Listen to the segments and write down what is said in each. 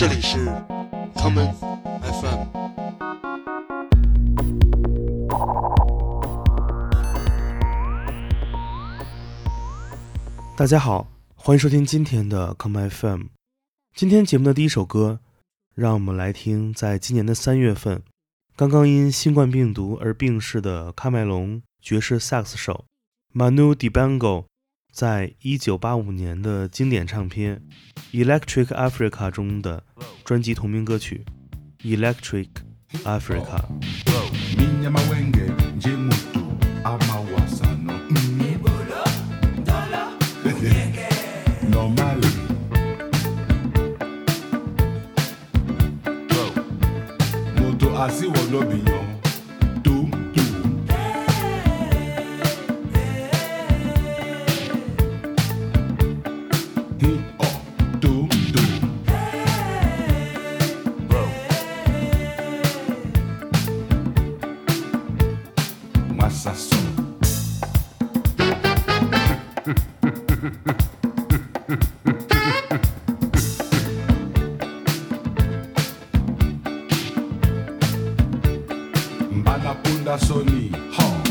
这里是 common FM。大家好，欢迎收听今天的 common FM。今天节目的第一首歌，让我们来听，在今年的三月份，刚刚因新冠病毒而病逝的喀麦隆爵士萨克斯手 Manu Dibango。在一九八五年的经典唱片 electric africa 中的专辑同名歌曲 electric africa 他说你好。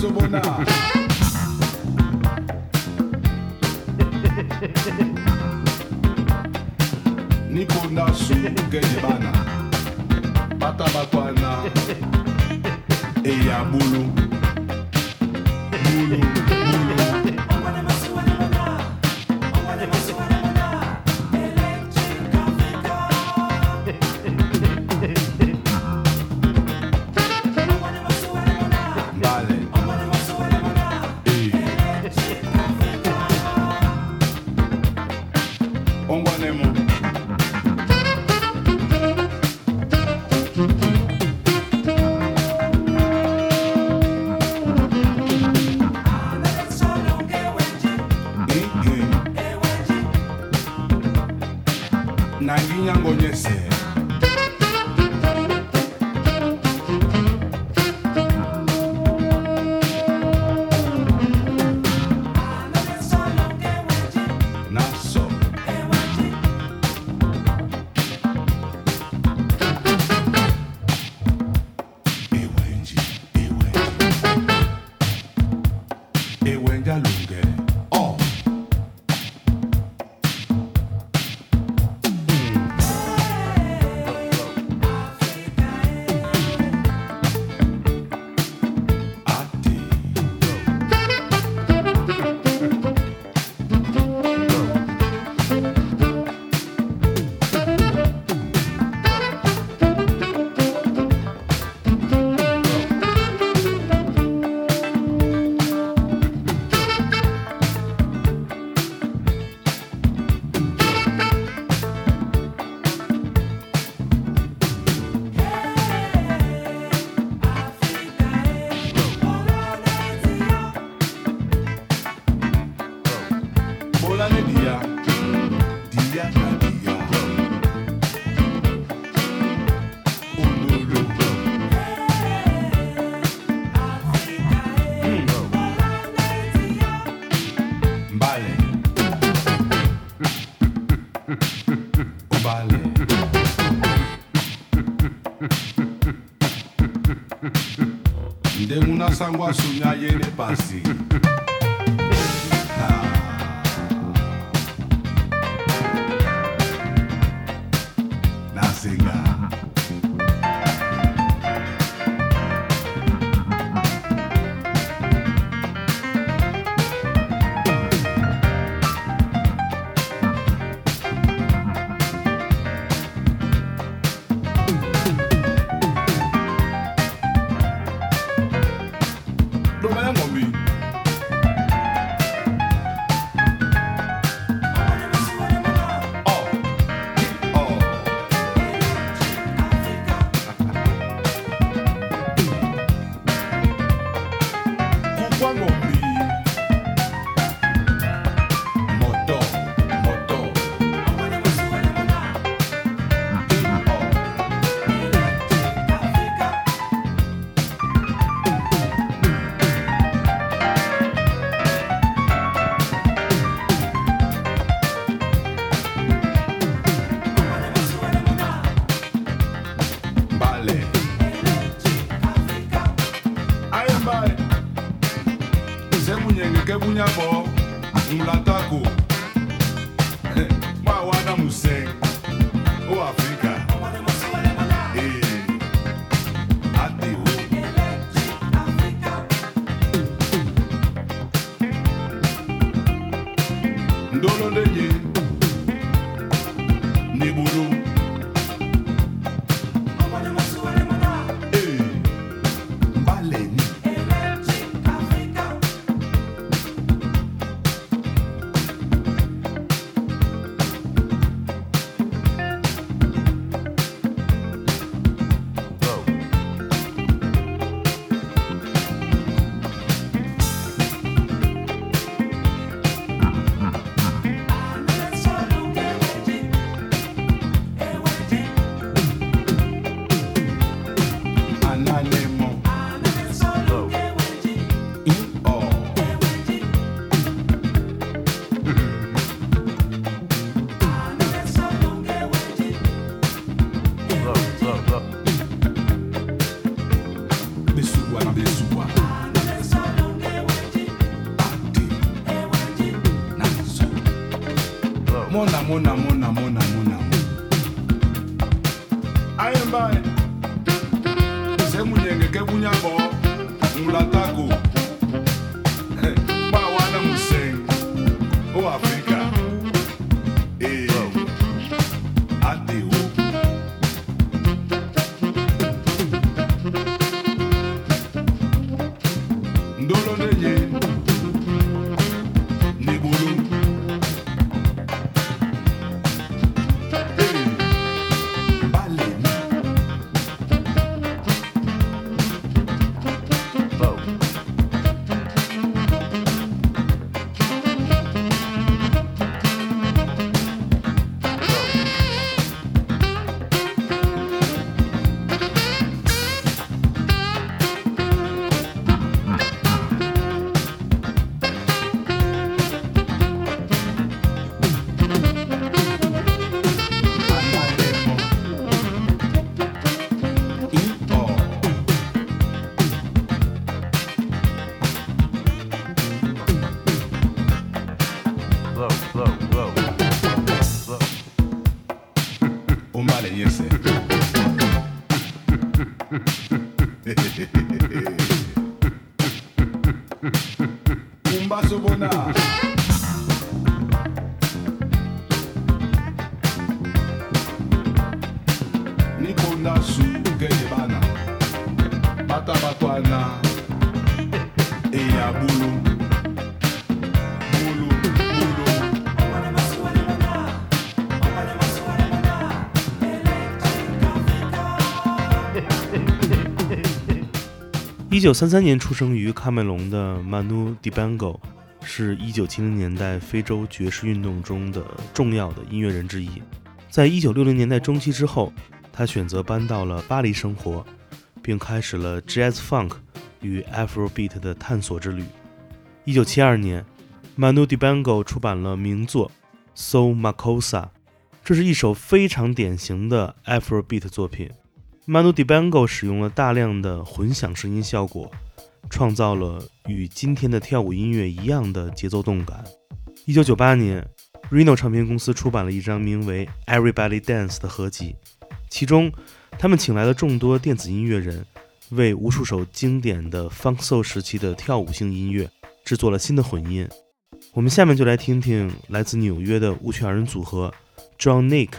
Subona. na ngi nyangonyese nasangwa sunya yene pasi mona mona mona mona mona. Ayembaye semunyenge kebunyabo mulatako Kumba Sobona. Nikonda su ukeyebana. Bata batwana. 一九三三年出生于喀麦隆的 Manu Dibango 是一九七零年代非洲爵士运动中的重要的音乐人之一。在一九六零年代中期之后，他选择搬到了巴黎生活，并开始了 Jazz Funk 与 Afrobeat 的探索之旅。一九七二年，Manu Dibango 出版了名作《So Makosa》，这是一首非常典型的 Afrobeat 作品。Manu Dibango 使用了大量的混响声音效果，创造了与今天的跳舞音乐一样的节奏动感。一九九八年，Reno 唱片公司出版了一张名为《Everybody Dance》的合集，其中他们请来了众多电子音乐人，为无数首经典的 Funk Soul 时期的跳舞性音乐制作了新的混音。我们下面就来听听来自纽约的舞曲二人组合 John Nick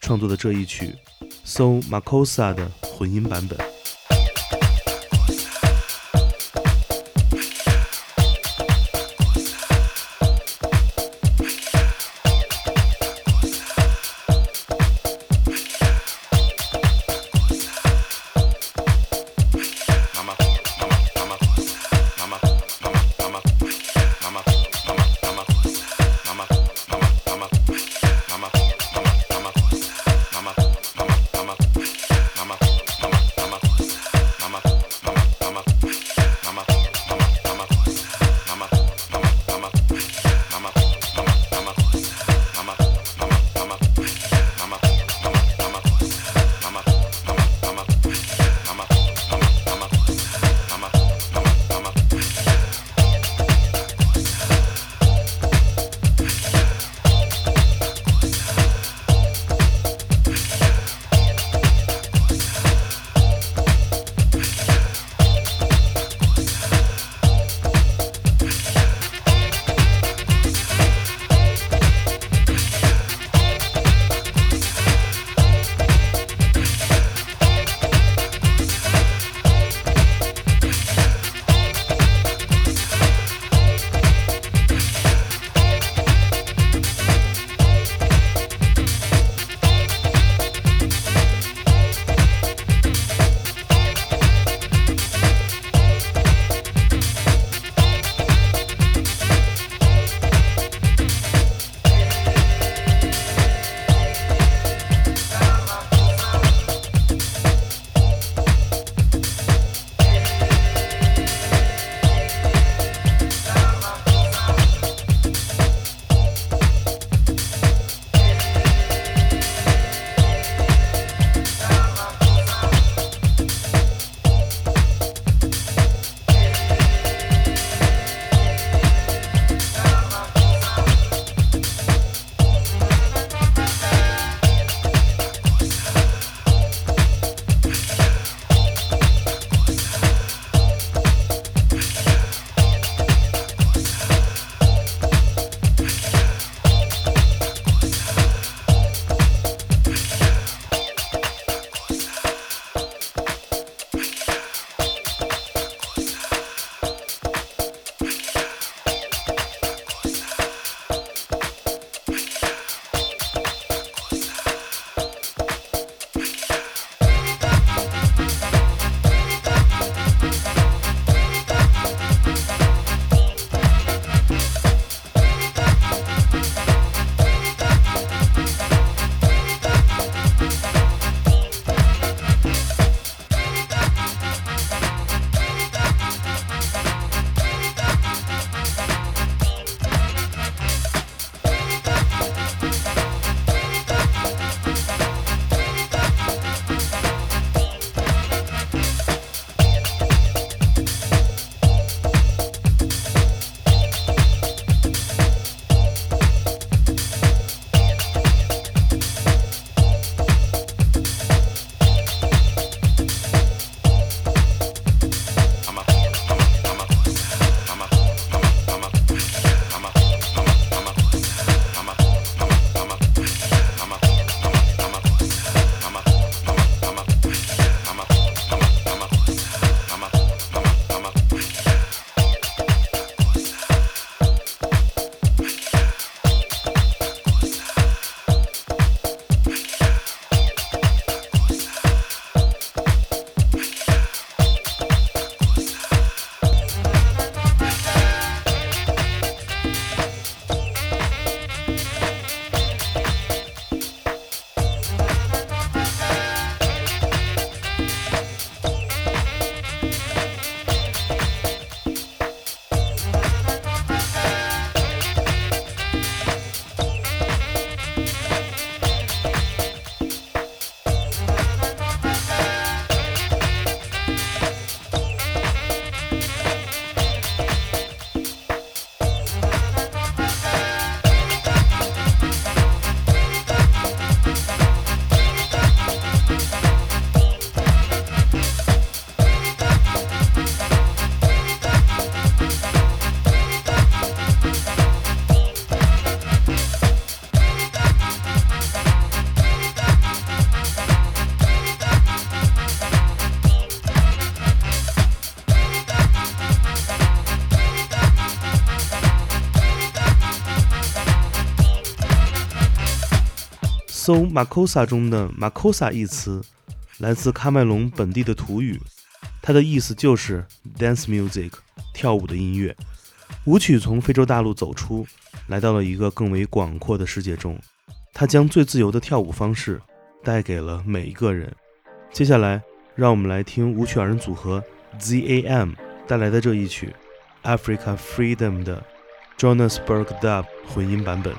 创作的这一曲搜 Makosa 的混音版本。搜 Makosa 中的 Makosa 一词，来自喀麦隆本地的土语，它的意思就是 dance music，跳舞的音乐。舞曲从非洲大陆走出，来到了一个更为广阔的世界中，它将最自由的跳舞方式带给了每一个人。接下来，让我们来听舞曲二人组合 ZAM 带来的这一曲《Africa Freedom》的 Johannesburg Dub 混音版本。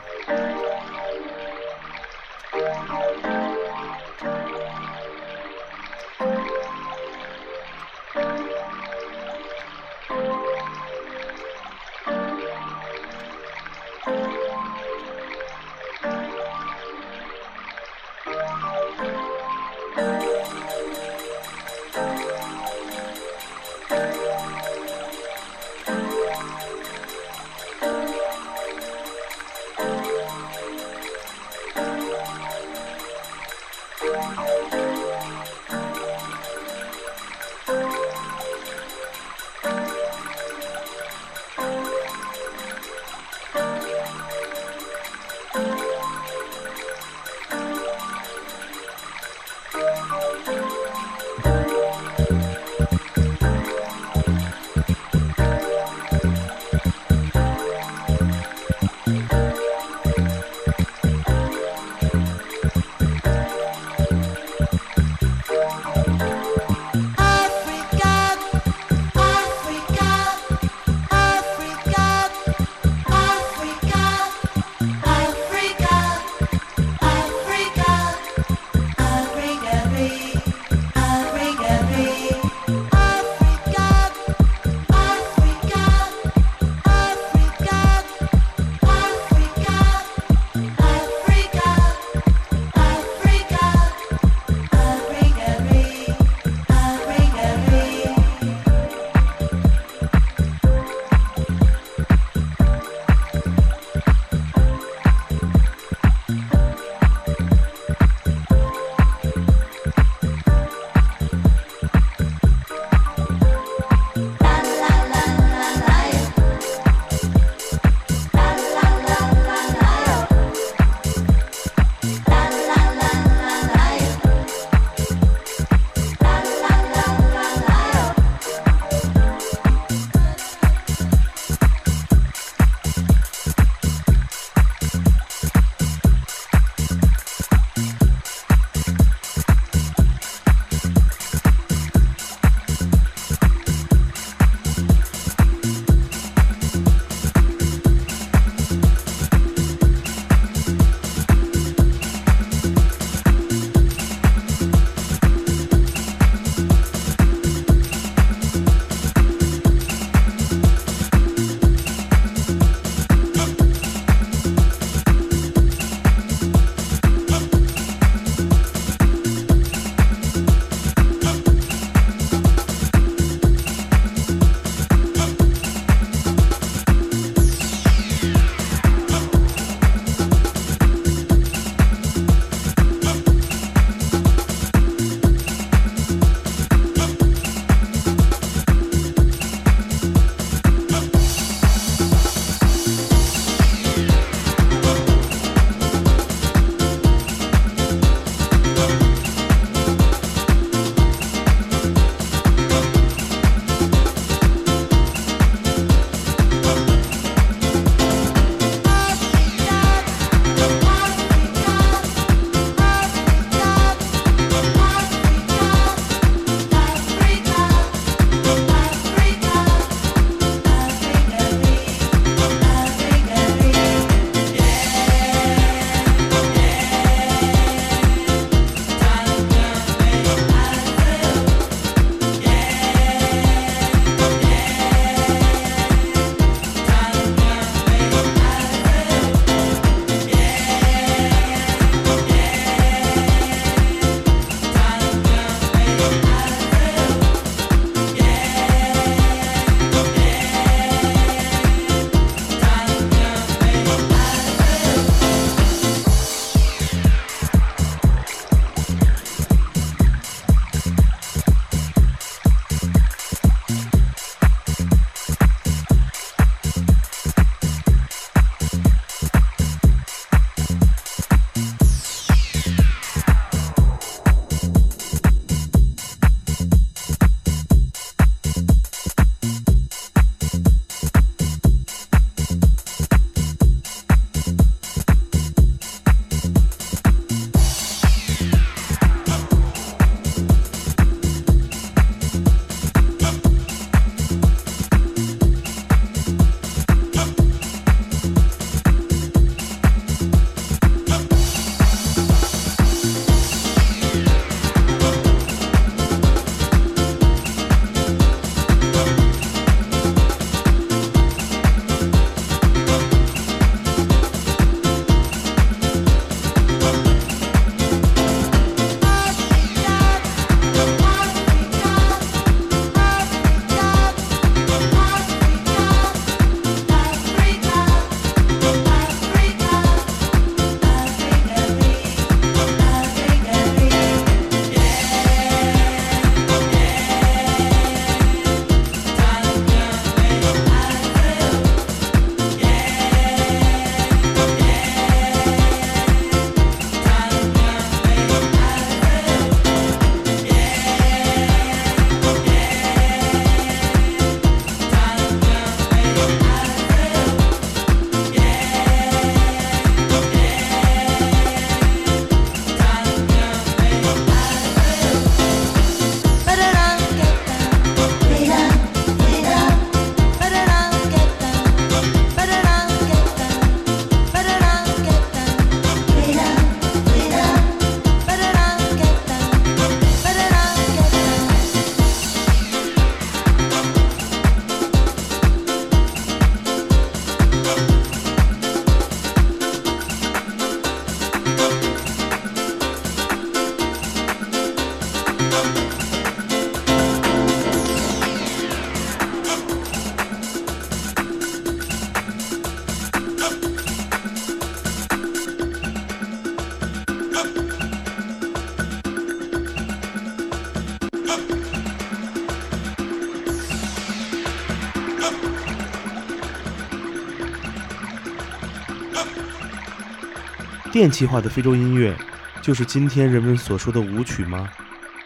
电气化的非洲音乐，就是今天人们所说的舞曲吗？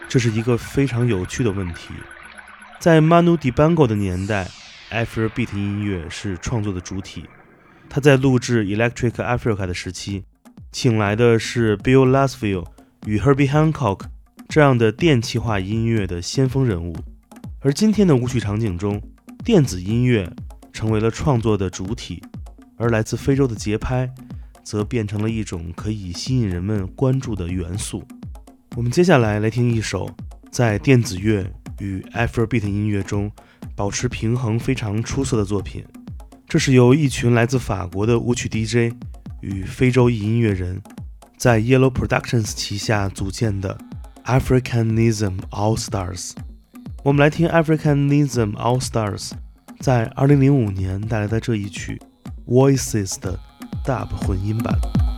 这是一个非常有趣的问题。在 Manu Dibango 的年代，Afrobeat 音乐是创作的主体。他在录制 Electric Africa 的时期，请来的是 Bill Laswell 与 Herbie Hancock 这样的电气化音乐的先锋人物。而今天的舞曲场景中，电子音乐成为了创作的主体，而来自非洲的节拍则变成了一种可以吸引人们关注的元素。我们接下来来听一首在电子乐与 Afrobeat 音乐中保持平衡非常出色的作品。这是由一群来自法国的舞曲 DJ 与非洲裔音乐人在 Yellow Productions 旗下组建的 Africanism All Stars。我们来听 Africanism All Stars 在二零零五年带来的这一曲 Voices 的 Dub 混音版。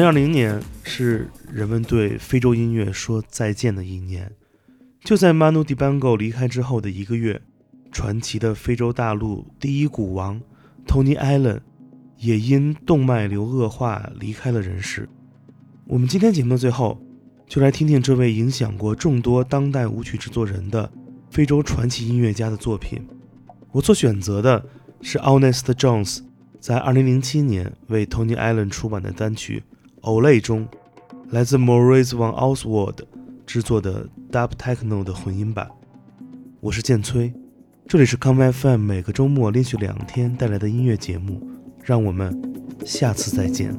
零二零年是人们对非洲音乐说再见的一年。就在 Manu Dibango 离开之后的一个月，传奇的非洲大陆第一鼓王 Tony Allen 也因动脉瘤恶化离开了人世。我们今天节目的最后，就来听听这位影响过众多当代舞曲制作人的非洲传奇音乐家的作品。我所选择的是 Honest Jones 在2007年为 Tony Allen 出版的单曲。《Olay》中，来自 Maurice van Oswald 制作的 Dub Techno 的混音版。我是剑崔，这里是 Come FM 每个周末连续两天带来的音乐节目，让我们下次再见。